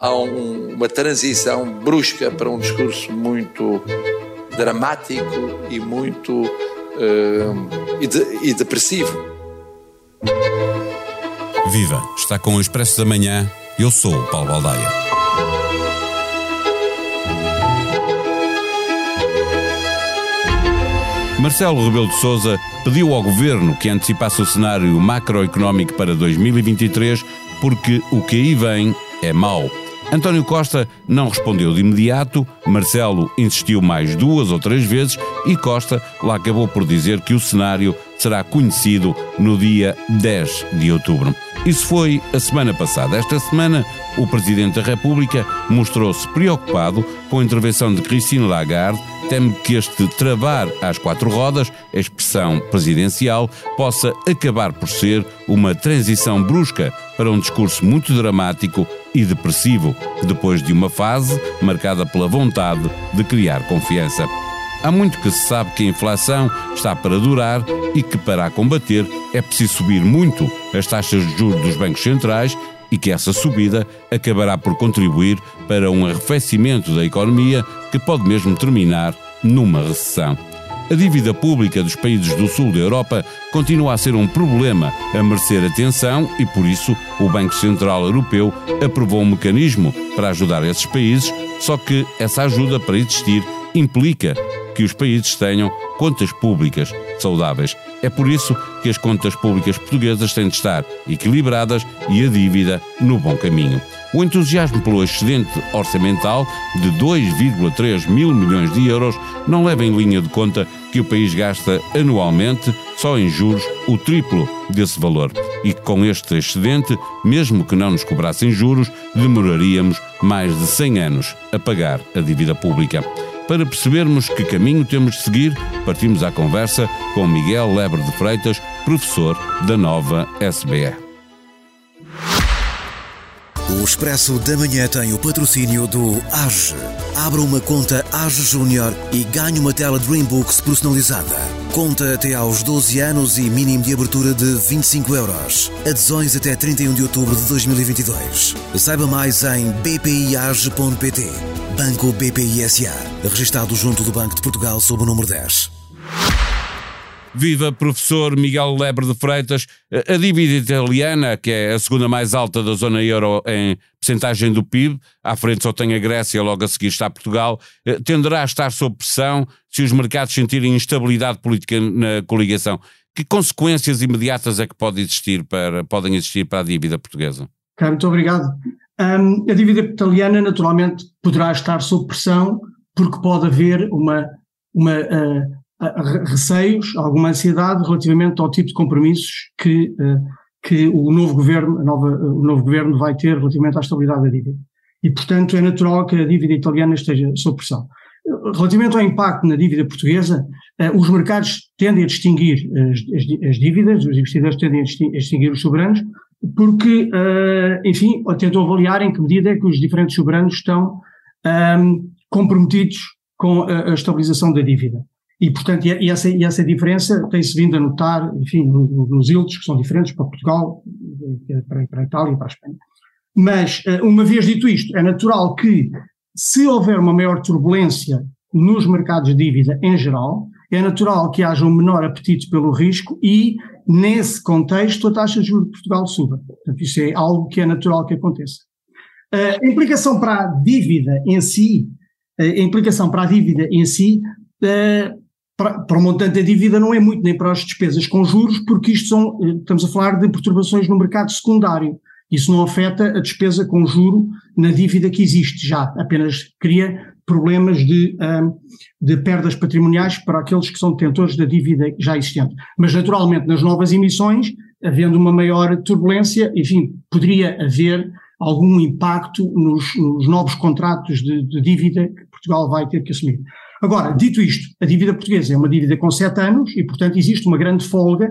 há um, uma transição brusca para um discurso muito dramático e muito uh, e, de, e depressivo. Viva! Está com o Expresso da Manhã. Eu sou o Paulo Baldaia. Marcelo Rebelo de Sousa pediu ao governo que antecipasse o cenário macroeconómico para 2023 porque o que aí vem é mau. António Costa não respondeu de imediato, Marcelo insistiu mais duas ou três vezes e Costa lá acabou por dizer que o cenário será conhecido no dia 10 de outubro. Isso foi a semana passada. Esta semana, o Presidente da República mostrou-se preocupado com a intervenção de Christine Lagarde teme que este travar às quatro rodas, a expressão presidencial, possa acabar por ser uma transição brusca para um discurso muito dramático e depressivo, depois de uma fase marcada pela vontade de criar confiança. Há muito que se sabe que a inflação está para durar e que para a combater é preciso subir muito as taxas de juros dos bancos centrais e que essa subida acabará por contribuir para um arrefecimento da economia que pode mesmo terminar numa recessão. A dívida pública dos países do sul da Europa continua a ser um problema a merecer atenção e, por isso, o Banco Central Europeu aprovou um mecanismo para ajudar esses países, só que essa ajuda, para existir, implica que os países tenham contas públicas saudáveis. É por isso que as contas públicas portuguesas têm de estar equilibradas e a dívida no bom caminho. O entusiasmo pelo excedente orçamental de 2,3 mil milhões de euros não leva em linha de conta que o país gasta anualmente, só em juros, o triplo desse valor. E que com este excedente, mesmo que não nos cobrassem juros, demoraríamos mais de 100 anos a pagar a dívida pública. Para percebermos que caminho temos de seguir, partimos à conversa com Miguel Lebre de Freitas, professor da nova SBE. O Expresso da Manhã tem o patrocínio do AGE. Abra uma conta AGE Júnior e ganhe uma tela Dreambooks personalizada. Conta até aos 12 anos e mínimo de abertura de 25 euros. Adesões até 31 de outubro de 2022. Saiba mais em bpiage.pt. Banco BPI SA. Registado junto do Banco de Portugal sob o número 10. Viva professor Miguel Lebre de Freitas. A dívida italiana, que é a segunda mais alta da zona euro em percentagem do PIB, à frente só tem a Grécia, logo a seguir está Portugal, eh, tenderá a estar sob pressão se os mercados sentirem instabilidade política na coligação. Que consequências imediatas é que pode existir para, podem existir para a dívida portuguesa? Muito obrigado. Um, a dívida italiana naturalmente poderá estar sob pressão porque pode haver uma, uma uh, receios, alguma ansiedade relativamente ao tipo de compromissos que, eh, que o novo governo, nova, o novo governo vai ter relativamente à estabilidade da dívida. E, portanto, é natural que a dívida italiana esteja sob pressão. Relativamente ao impacto na dívida portuguesa, os mercados tendem a distinguir as, as, as dívidas, os investidores tendem a distinguir os soberanos, porque, enfim, tentam avaliar em que medida é que os diferentes soberanos estão um, comprometidos com a, a estabilização da dívida. E, portanto, e essa, e essa diferença tem-se vindo a notar, enfim, nos ildos que são diferentes para Portugal, para, para a Itália e para a Espanha. Mas, eh, uma vez dito isto, é natural que, se houver uma maior turbulência nos mercados de dívida em geral, é natural que haja um menor apetite pelo risco e, nesse contexto, a taxa de juros de Portugal suba. Portanto, isso é algo que é natural que aconteça. A implicação para a dívida em si, a implicação para a dívida em si, eh, para, o montante da dívida não é muito, nem para as despesas com juros, porque isto são, eh, estamos a falar de perturbações no mercado secundário. Isso não afeta a despesa com juro na dívida que existe já, apenas cria problemas de, de perdas patrimoniais para aqueles que são detentores da dívida já existente. Mas, naturalmente, nas novas emissões, havendo uma maior turbulência, enfim, poderia haver algum impacto nos, nos novos contratos de, de dívida Portugal vai ter que assumir. Agora, dito isto, a dívida portuguesa é uma dívida com sete anos e, portanto, existe uma grande folga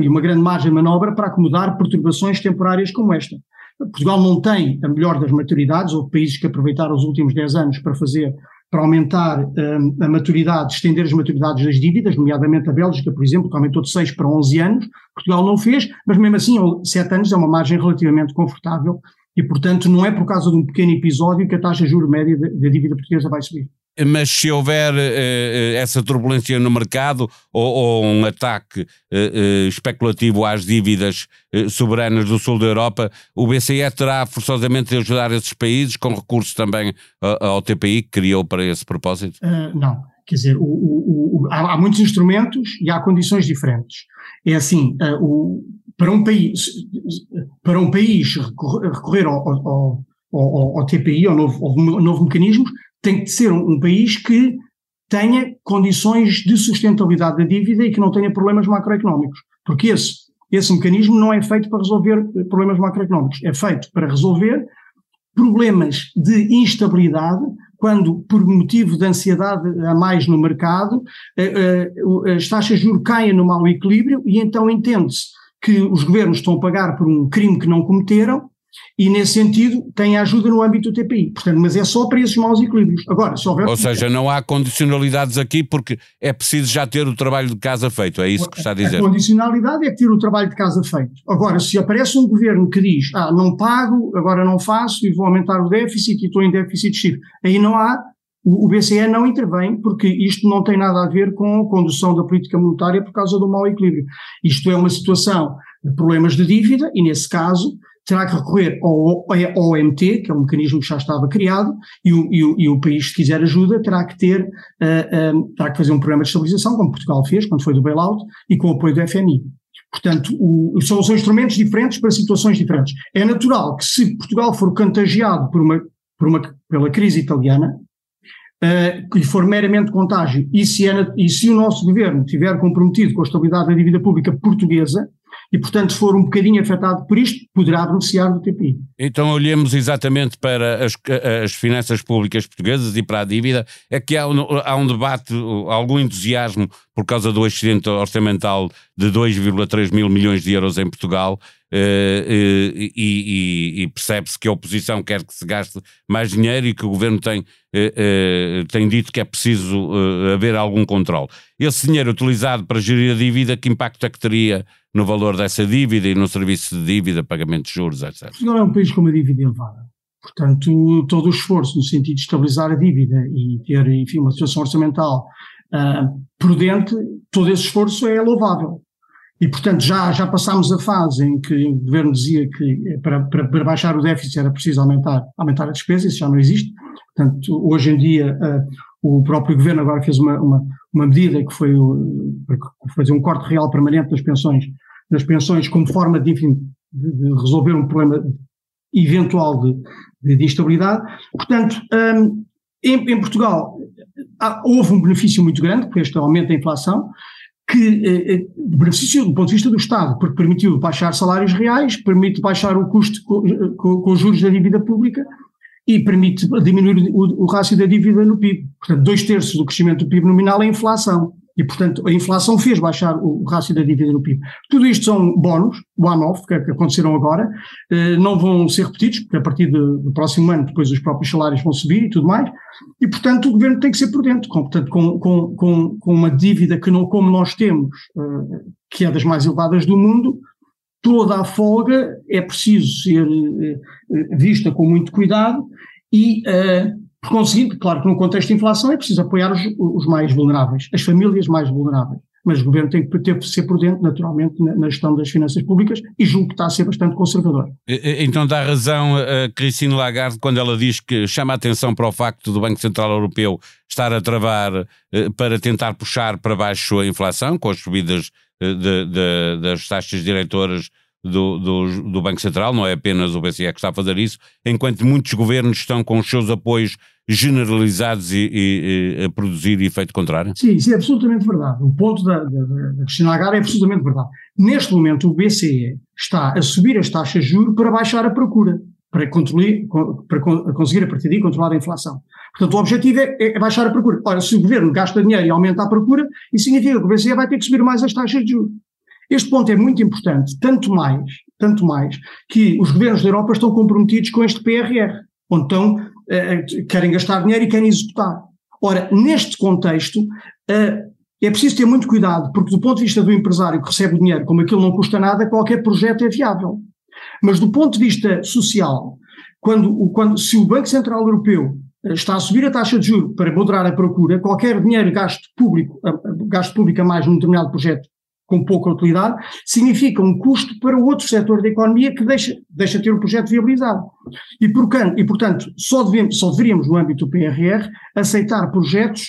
e uma grande margem de manobra para acomodar perturbações temporárias como esta. Portugal não tem a melhor das maturidades, houve países que aproveitaram os últimos 10 anos para fazer, para aumentar um, a maturidade, estender as maturidades das dívidas, nomeadamente a Bélgica, por exemplo, que aumentou de 6 para 11 anos, Portugal não fez, mas mesmo assim 7 anos é uma margem relativamente confortável E, portanto, não é por causa de um pequeno episódio que a taxa de juros média da dívida portuguesa vai subir. Mas se houver uh, essa turbulência no mercado ou, ou um ataque uh, especulativo às dívidas soberanas do sul da Europa, o BCE terá forçosamente de ajudar esses países com recursos também ao TPI que criou para esse propósito? não. Quer dizer, o, o, o, há, há, muitos instrumentos e há condições diferentes. É assim, para um país, para um país recorrer ao, ao, ao, ao TPI, ao novo, ao novo mecanismo, tem que ser um, um país que tenha condições de sustentabilidade da dívida e que não tenha problemas macroeconómicos. Porque esse, esse mecanismo não é feito para resolver problemas macroeconómicos, é feito para resolver problemas de instabilidade, quando, por motivo de ansiedade a mais no mercado, eh, eh, as taxas de juros caem no mau equilíbrio e então entende-se que os governos estão a pagar por um crime que não cometeram e, nesse sentido, tem ajuda no âmbito do TPI. Portanto, mas é só para esses maus equilíbrios. Agora, se houver. Ou seja, não há condicionalidades aqui porque é preciso já ter o trabalho de casa feito. É isso que está a dizer. A condicionalidade é ter o trabalho de casa feito. Agora, se aparece um governo que diz, ah, não pago, agora não faço e vou aumentar o déficit e estou em déficit X, aí não há. O BCE não intervém porque isto não tem nada a ver com a condução da política monetária por causa do mau equilíbrio. Isto é uma situação de problemas de dívida e, nesse caso, terá que recorrer ao OMT, que é um mecanismo que já estava criado, e o, e o, e o país, se quiser ajuda, terá que ter, uh, uh, terá que fazer um programa de estabilização, como Portugal fez, quando foi do bailout, e com o apoio do FMI. Portanto, o, são, são instrumentos diferentes para situações diferentes. É natural que se Portugal for contagiado por uma, por uma, pela crise italiana, que lhe for meramente contágio, e se, é, e se o nosso governo estiver comprometido com a estabilidade da dívida pública portuguesa, e, portanto, for um bocadinho afetado por isto, poderá beneficiar do TPI. Então, olhemos exatamente para as, as finanças públicas portuguesas e para a dívida. É que há há um debate, algum entusiasmo por causa do excedente orçamental de 2,3 mil milhões de euros em Portugal. Uh, uh, e, e, e percebe-se que a oposição quer que se gaste mais dinheiro e que o governo tem, uh, tem dito que é preciso haver algum controle. Esse dinheiro utilizado para gerir a dívida, que impacto é que teria no valor dessa dívida e no serviço de dívida, pagamento de juros, etc. Portugal é um país com uma dívida elevada. Portanto, todo o esforço no sentido de estabilizar a dívida e ter, enfim, uma situação orçamental uh, prudente, todo esse esforço é louvável. E, portanto, já, já passámos a fase em que o governo dizia que para, para, para baixar o déficit era preciso aumentar, aumentar a despesa, isso já não existe. Portanto, hoje em dia, uh, o próprio governo agora fez uma, uma, uma medida que foi fazer um corte real permanente das pensões, das pensões como forma de, enfim, de, de resolver um problema eventual de, de, de instabilidade. Portanto, um, em, em, Portugal há, houve um benefício muito grande, por este aumento da inflação, que eh, eh, benefício do ponto de vista do Estado, porque permitiu baixar salários reais, permite baixar o custo com, com, com os juros da dívida pública, e permite diminuir o, o rácio da dívida no PIB. Portanto, dois terços do crescimento do PIB nominal é inflação. E, portanto, a inflação fez baixar o rácio da dívida no PIB. Tudo isto são bónus, one-off, que, que, aconteceram agora, eh, não vão ser repetidos, porque a partir do próximo ano depois os próprios salários vão subir e tudo mais, e, portanto, o governo tem que ser prudente, com, portanto, com, com, com, uma dívida que não, como nós temos, eh, que é das mais elevadas do mundo, toda a folga é preciso ser eh, vista com muito cuidado e, por conseguinte, claro que no contexto de inflação é preciso apoiar os, os, mais vulneráveis, as famílias mais vulneráveis. Mas o governo tem que ter, ser prudente, naturalmente, na, na, gestão das finanças públicas e julgo que está a ser bastante conservador. Então dá razão a Christine Lagarde quando ela diz que chama a atenção para o facto do Banco Central Europeu estar a travar para tentar puxar para baixo a inflação, com as subidas de, de, das taxas diretoras do, do, do, Banco Central, não é apenas o BCE que está a fazer isso, enquanto muitos governos estão com os seus apoios generalizados e, e, e a produzir efeito contrário? Sim, isso é absolutamente verdade. O ponto da, da, da Cristina Lagarde é absolutamente verdade. Neste momento, o BCE está a subir as taxas de juros para baixar a procura, para, para conseguir a partir daí controlar a inflação. Portanto, o objetivo é, é, baixar a procura. Ora, se o governo gasta dinheiro e aumenta a procura, isso significa que o BCE vai ter que subir mais as taxas de juros. Este ponto é muito importante, tanto mais, tanto mais, que os governos da Europa estão comprometidos com este PRR, onde estão, eh, querem gastar dinheiro e querem executar. Ora, neste contexto, eh, é preciso ter muito cuidado, porque do ponto de vista do empresário que recebe o dinheiro, como aquilo não custa nada, qualquer projeto é viável. Mas do ponto de vista social, quando, quando, se o Banco Central Europeu está a subir a taxa de juros para moderar a procura, qualquer dinheiro gasto público, gasto público a mais num determinado projeto com pouca utilidade, significa um custo para outro setor da economia que deixa, deixa ter o projeto viabilizado. E, portanto, e, portanto só, devemos, só deveríamos, no âmbito do PRR, aceitar projetos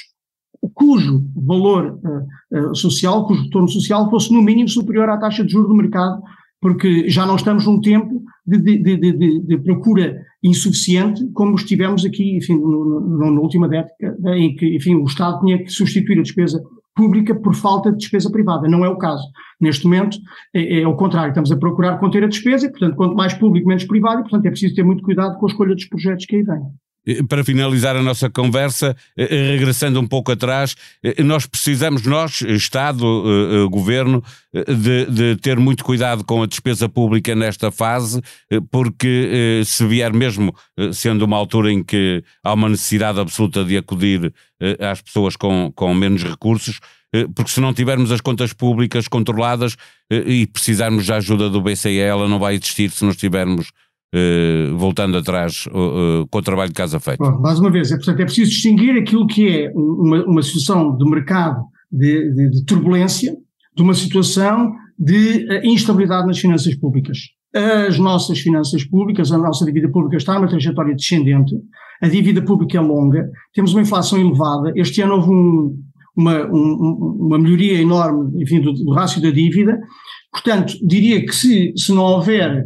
cujo valor uh, uh, social, cujo retorno social fosse no mínimo superior à taxa de juros do mercado, porque já não estamos num tempo de, de, de, de procura insuficiente, como estivemos aqui, enfim, no, no, na última década, em que, enfim, o Estado tinha que substituir a despesa pública por falta de despesa privada. Não é o caso. Neste momento é, é o contrário, estamos a procurar conter a despesa e, portanto, quanto mais público, menos privado, e, portanto, é preciso ter muito cuidado com a escolha dos projetos que aí vêm. Eh, para finalizar a nossa conversa, eh, eh, regressando um pouco atrás, nós precisamos, nós, Estado, Governo, de, de, ter muito cuidado com a despesa pública nesta fase, porque se vier mesmo, sendo uma altura em que há uma necessidade absoluta de acudir às pessoas com, com menos recursos, porque se não tivermos as contas públicas controladas e precisarmos da ajuda do BCE, ela não vai existir se não estivermos Uh, voltando atrás uh, com o trabalho de casa feito? Bom, mais uma vez, é, portanto, é preciso distinguir aquilo que é uma, uma situação de mercado de, de, de, turbulência de uma situação de uh, instabilidade nas finanças públicas. As nossas finanças públicas, a nossa dívida pública está numa trajetória descendente, a dívida pública é longa, temos uma inflação elevada, este ano houve um, uma, um, uma melhoria enorme enfim, do, do rácio da dívida, portanto, diria que se, se não houver eh,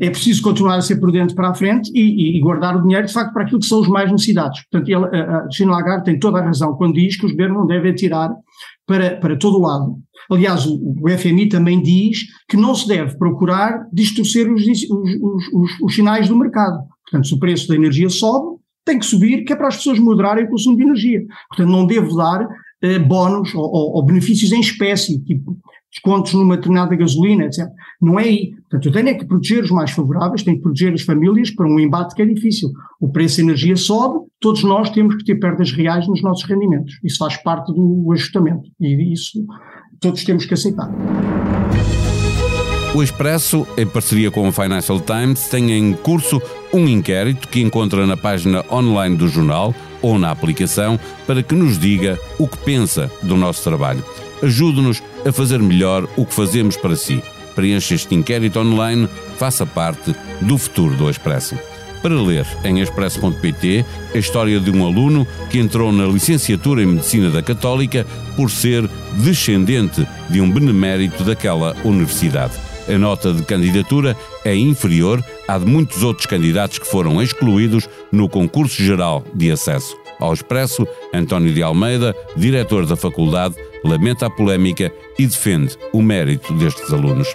é preciso continuar a ser prudente para a frente e, e, guardar o dinheiro, de facto, para aquilo que são os mais necessidades. Portanto, ele, a Cristina Lagarde tem toda a razão quando diz que os governos não devem atirar para, para todo o lado. Aliás, o, o FMI também diz que não se deve procurar distorcer os, os, os, os, sinais do mercado. Portanto, se o preço da energia sobe, tem que subir, que é para as pessoas moderarem o consumo de energia. Portanto, não devo dar eh, bónus ou, ou, ou, benefícios em espécie, tipo descontos numa determinada gasolina, etc. Não é aí. Portanto, eu tenho é que proteger os mais favoráveis, tenho que proteger as famílias para um embate que é difícil. O preço da energia sobe, todos nós temos que ter perdas reais nos nossos rendimentos. Isso faz parte do ajustamento e isso todos temos que aceitar. O Expresso, em parceria com o Financial Times, tem em curso um inquérito que encontra na página online do jornal ou na aplicação para que nos diga o que pensa do nosso trabalho. Ajude-nos a fazer melhor o que fazemos para si. Preencha este inquérito online, faça parte do futuro do Expresso. Para ler em expresso.pt a história de um aluno que entrou na licenciatura em Medicina da Católica por ser descendente de um benemérito daquela universidade. A nota de candidatura é inferior à de muitos outros candidatos que foram excluídos no concurso geral de acesso. Ao Expresso, António de Almeida, diretor da faculdade, lamenta a polémica e defende o mérito destes alunos.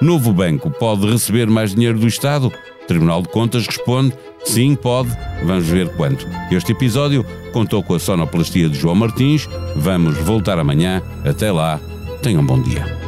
Novo banco pode receber mais dinheiro do Estado? Tribunal de Contas responde: sim, pode. Vamos ver quanto. Este episódio contou com a sonoplastia de João Martins. Vamos voltar amanhã. Até lá, tenham um bom dia.